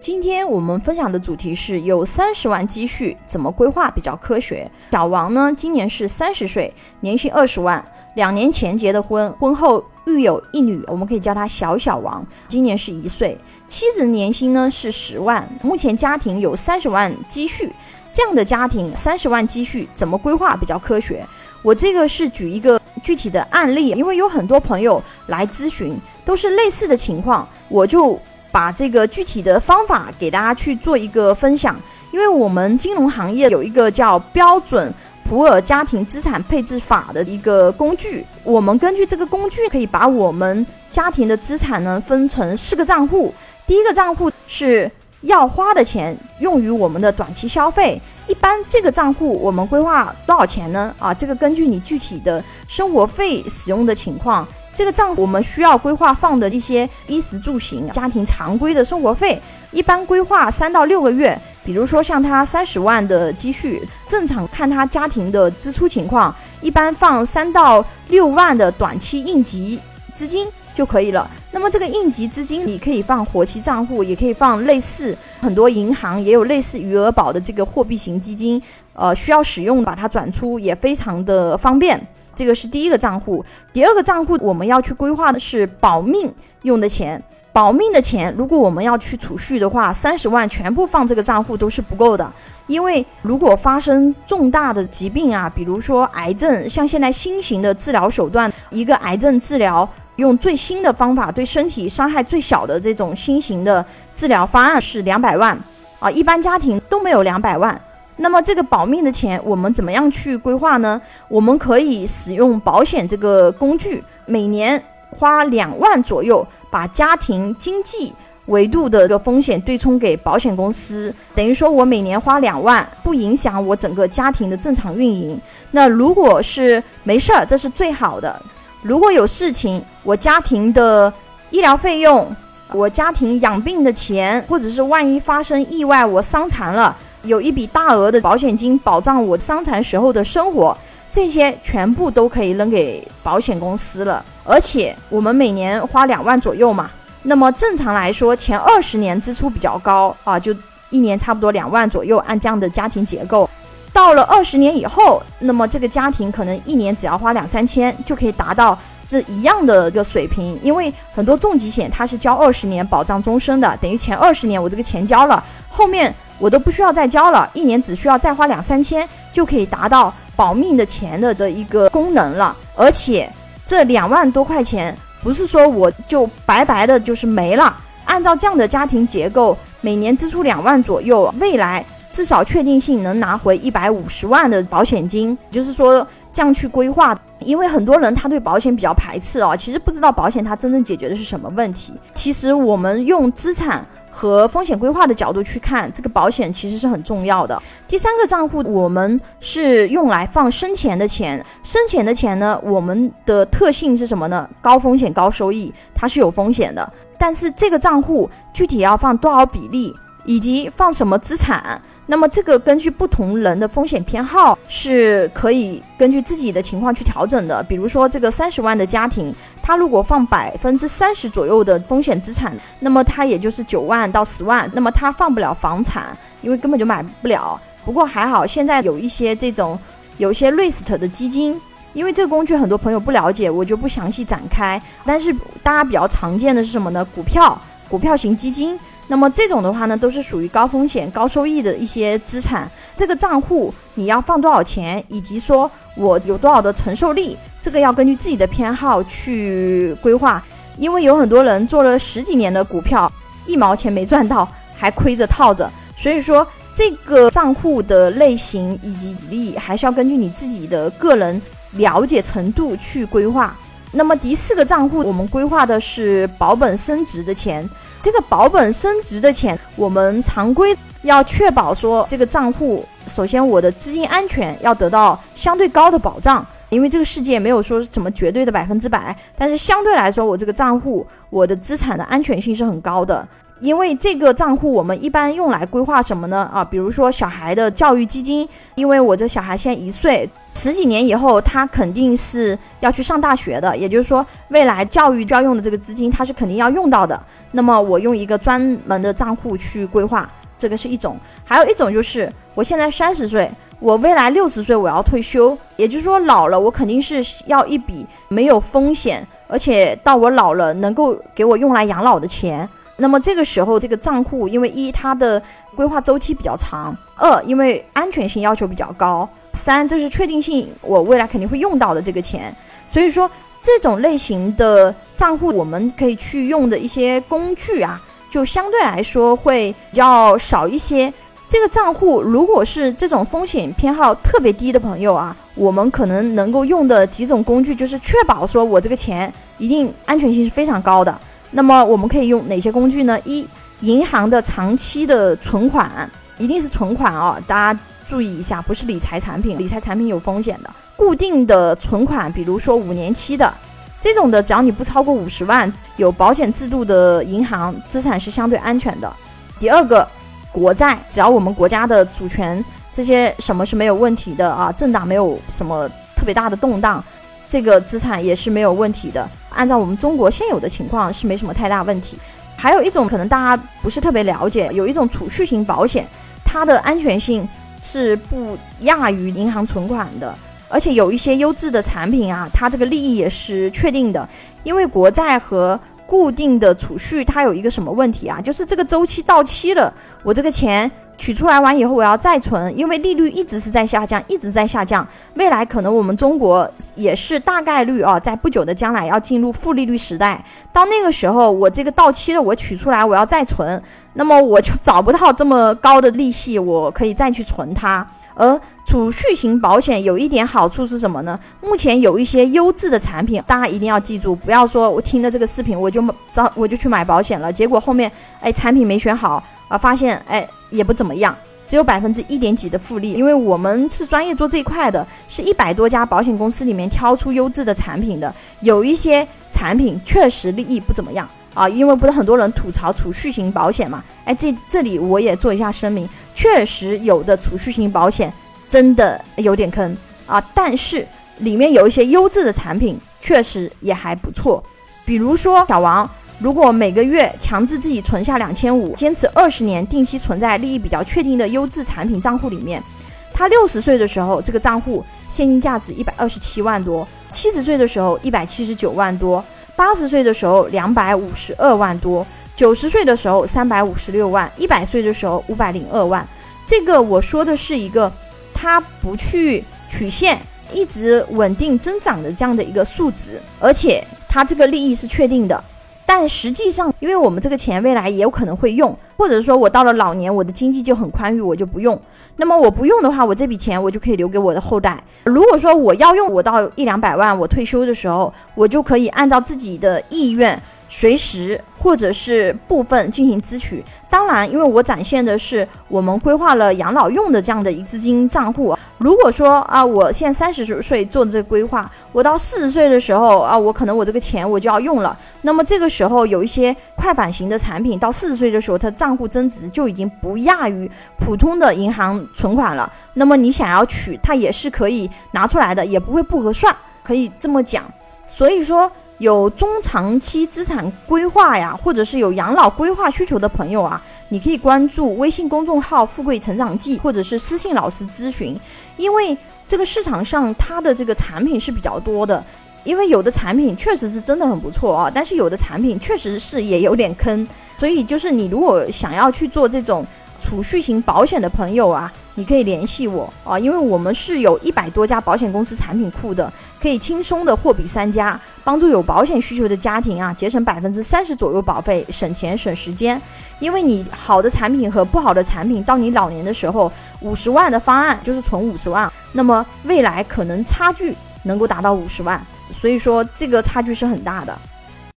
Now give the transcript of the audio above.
今天我们分享的主题是有三十万积蓄怎么规划比较科学。小王呢，今年是三十岁，年薪二十万，两年前结的婚，婚后育有一女，我们可以叫他小小王，今年是一岁。妻子年薪呢是十万，目前家庭有三十万积蓄。这样的家庭三十万积蓄怎么规划比较科学？我这个是举一个具体的案例，因为有很多朋友来咨询，都是类似的情况，我就。把这个具体的方法给大家去做一个分享，因为我们金融行业有一个叫标准普尔家庭资产配置法的一个工具，我们根据这个工具可以把我们家庭的资产呢分成四个账户，第一个账户是要花的钱，用于我们的短期消费，一般这个账户我们规划多少钱呢？啊，这个根据你具体的生活费使用的情况。这个账户我们需要规划放的一些衣食住行、家庭常规的生活费，一般规划三到六个月。比如说像他三十万的积蓄，正常看他家庭的支出情况，一般放三到六万的短期应急资金就可以了。那么这个应急资金，你可以放活期账户，也可以放类似很多银行也有类似余额宝的这个货币型基金，呃，需要使用把它转出也非常的方便。这个是第一个账户，第二个账户我们要去规划的是保命用的钱。保命的钱，如果我们要去储蓄的话，三十万全部放这个账户都是不够的，因为如果发生重大的疾病啊，比如说癌症，像现在新型的治疗手段，一个癌症治疗用最新的方法，对身体伤害最小的这种新型的治疗方案是两百万啊，一般家庭都没有两百万。那么这个保命的钱，我们怎么样去规划呢？我们可以使用保险这个工具，每年花两万左右，把家庭经济维度的这个风险对冲给保险公司，等于说我每年花两万，不影响我整个家庭的正常运营。那如果是没事儿，这是最好的。如果有事情，我家庭的医疗费用，我家庭养病的钱，或者是万一发生意外，我伤残了。有一笔大额的保险金保障我伤残时候的生活，这些全部都可以扔给保险公司了。而且我们每年花两万左右嘛，那么正常来说前二十年支出比较高啊，就一年差不多两万左右，按这样的家庭结构。到了二十年以后，那么这个家庭可能一年只要花两三千就可以达到这一样的一个水平，因为很多重疾险它是交二十年保障终身的，等于前二十年我这个钱交了，后面。我都不需要再交了，一年只需要再花两三千就可以达到保命的钱的的一个功能了。而且这两万多块钱不是说我就白白的就是没了，按照这样的家庭结构，每年支出两万左右，未来至少确定性能拿回一百五十万的保险金，就是说这样去规划。因为很多人他对保险比较排斥哦，其实不知道保险它真正解决的是什么问题。其实我们用资产。和风险规划的角度去看，这个保险其实是很重要的。第三个账户，我们是用来放生钱的钱。生钱的钱呢，我们的特性是什么呢？高风险高收益，它是有风险的。但是这个账户具体要放多少比例？以及放什么资产？那么这个根据不同人的风险偏好是可以根据自己的情况去调整的。比如说这个三十万的家庭，他如果放百分之三十左右的风险资产，那么他也就是九万到十万，那么他放不了房产，因为根本就买不了。不过还好，现在有一些这种有些 REIT 的基金，因为这个工具很多朋友不了解，我就不详细展开。但是大家比较常见的是什么呢？股票，股票型基金。那么这种的话呢，都是属于高风险高收益的一些资产。这个账户你要放多少钱，以及说我有多少的承受力，这个要根据自己的偏好去规划。因为有很多人做了十几年的股票，一毛钱没赚到，还亏着套着。所以说，这个账户的类型以及比例，还是要根据你自己的个人了解程度去规划。那么第四个账户，我们规划的是保本升值的钱。这个保本升值的钱，我们常规要确保说，这个账户首先我的资金安全要得到相对高的保障，因为这个世界没有说什么绝对的百分之百，但是相对来说，我这个账户我的资产的安全性是很高的。因为这个账户我们一般用来规划什么呢？啊，比如说小孩的教育基金，因为我这小孩现在一岁，十几年以后他肯定是要去上大学的，也就是说未来教育就要用的这个资金，他是肯定要用到的。那么我用一个专门的账户去规划，这个是一种；还有一种就是我现在三十岁，我未来六十岁我要退休，也就是说老了我肯定是要一笔没有风险，而且到我老了能够给我用来养老的钱。那么这个时候，这个账户因为一它的规划周期比较长，二因为安全性要求比较高，三这是确定性，我未来肯定会用到的这个钱。所以说这种类型的账户，我们可以去用的一些工具啊，就相对来说会比较少一些。这个账户如果是这种风险偏好特别低的朋友啊，我们可能能够用的几种工具，就是确保说我这个钱一定安全性是非常高的。那么我们可以用哪些工具呢？一，银行的长期的存款，一定是存款哦，大家注意一下，不是理财产品，理财产品有风险的。固定的存款，比如说五年期的这种的，只要你不超过五十万，有保险制度的银行，资产是相对安全的。第二个，国债，只要我们国家的主权这些什么是没有问题的啊，政党没有什么特别大的动荡。这个资产也是没有问题的，按照我们中国现有的情况是没什么太大问题。还有一种可能大家不是特别了解，有一种储蓄型保险，它的安全性是不亚于银行存款的，而且有一些优质的产品啊，它这个利益也是确定的。因为国债和固定的储蓄它有一个什么问题啊？就是这个周期到期了，我这个钱。取出来完以后，我要再存，因为利率一直是在下降，一直在下降。未来可能我们中国也是大概率啊，在不久的将来要进入负利率时代。到那个时候，我这个到期了，我取出来，我要再存，那么我就找不到这么高的利息，我可以再去存它。而储蓄型保险有一点好处是什么呢？目前有一些优质的产品，大家一定要记住，不要说我听了这个视频我就找我就去买保险了，结果后面哎产品没选好。啊，发现哎也不怎么样，只有百分之一点几的复利。因为我们是专业做这一块的，是一百多家保险公司里面挑出优质的产品的。有一些产品确实利益不怎么样啊，因为不是很多人吐槽储蓄型保险嘛？哎，这这里我也做一下声明，确实有的储蓄型保险真的有点坑啊，但是里面有一些优质的产品确实也还不错，比如说小王。如果每个月强制自己存下两千五，坚持二十年，定期存在利益比较确定的优质产品账户里面，他六十岁的时候，这个账户现金价值一百二十七万多；七十岁的时候一百七十九万多；八十岁的时候两百五十二万多；九十岁的时候三百五十六万；一百岁的时候五百零二万。这个我说的是一个，它不去曲线，一直稳定增长的这样的一个数值，而且它这个利益是确定的。但实际上，因为我们这个钱未来也有可能会用，或者说我到了老年，我的经济就很宽裕，我就不用。那么我不用的话，我这笔钱我就可以留给我的后代。如果说我要用，我到一两百万，我退休的时候，我就可以按照自己的意愿。随时或者是部分进行支取，当然，因为我展现的是我们规划了养老用的这样的一个资金账户。如果说啊，我现在三十岁做这个规划，我到四十岁的时候啊，我可能我这个钱我就要用了。那么这个时候有一些快返型的产品，到四十岁的时候，它账户增值就已经不亚于普通的银行存款了。那么你想要取，它也是可以拿出来的，也不会不合算，可以这么讲。所以说。有中长期资产规划呀，或者是有养老规划需求的朋友啊，你可以关注微信公众号“富贵成长记”，或者是私信老师咨询。因为这个市场上它的这个产品是比较多的，因为有的产品确实是真的很不错啊，但是有的产品确实是也有点坑，所以就是你如果想要去做这种。储蓄型保险的朋友啊，你可以联系我啊，因为我们是有一百多家保险公司产品库的，可以轻松的货比三家，帮助有保险需求的家庭啊节省百分之三十左右保费，省钱省时间。因为你好的产品和不好的产品，到你老年的时候，五十万的方案就是存五十万，那么未来可能差距能够达到五十万，所以说这个差距是很大的。